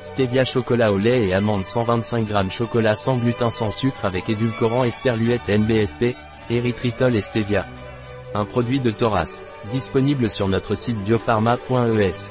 Stevia chocolat au lait et amandes 125 g chocolat sans gluten sans sucre avec édulcorant esperluette NBSP, érythritol et stevia. Un produit de Thoras, disponible sur notre site biopharma.es.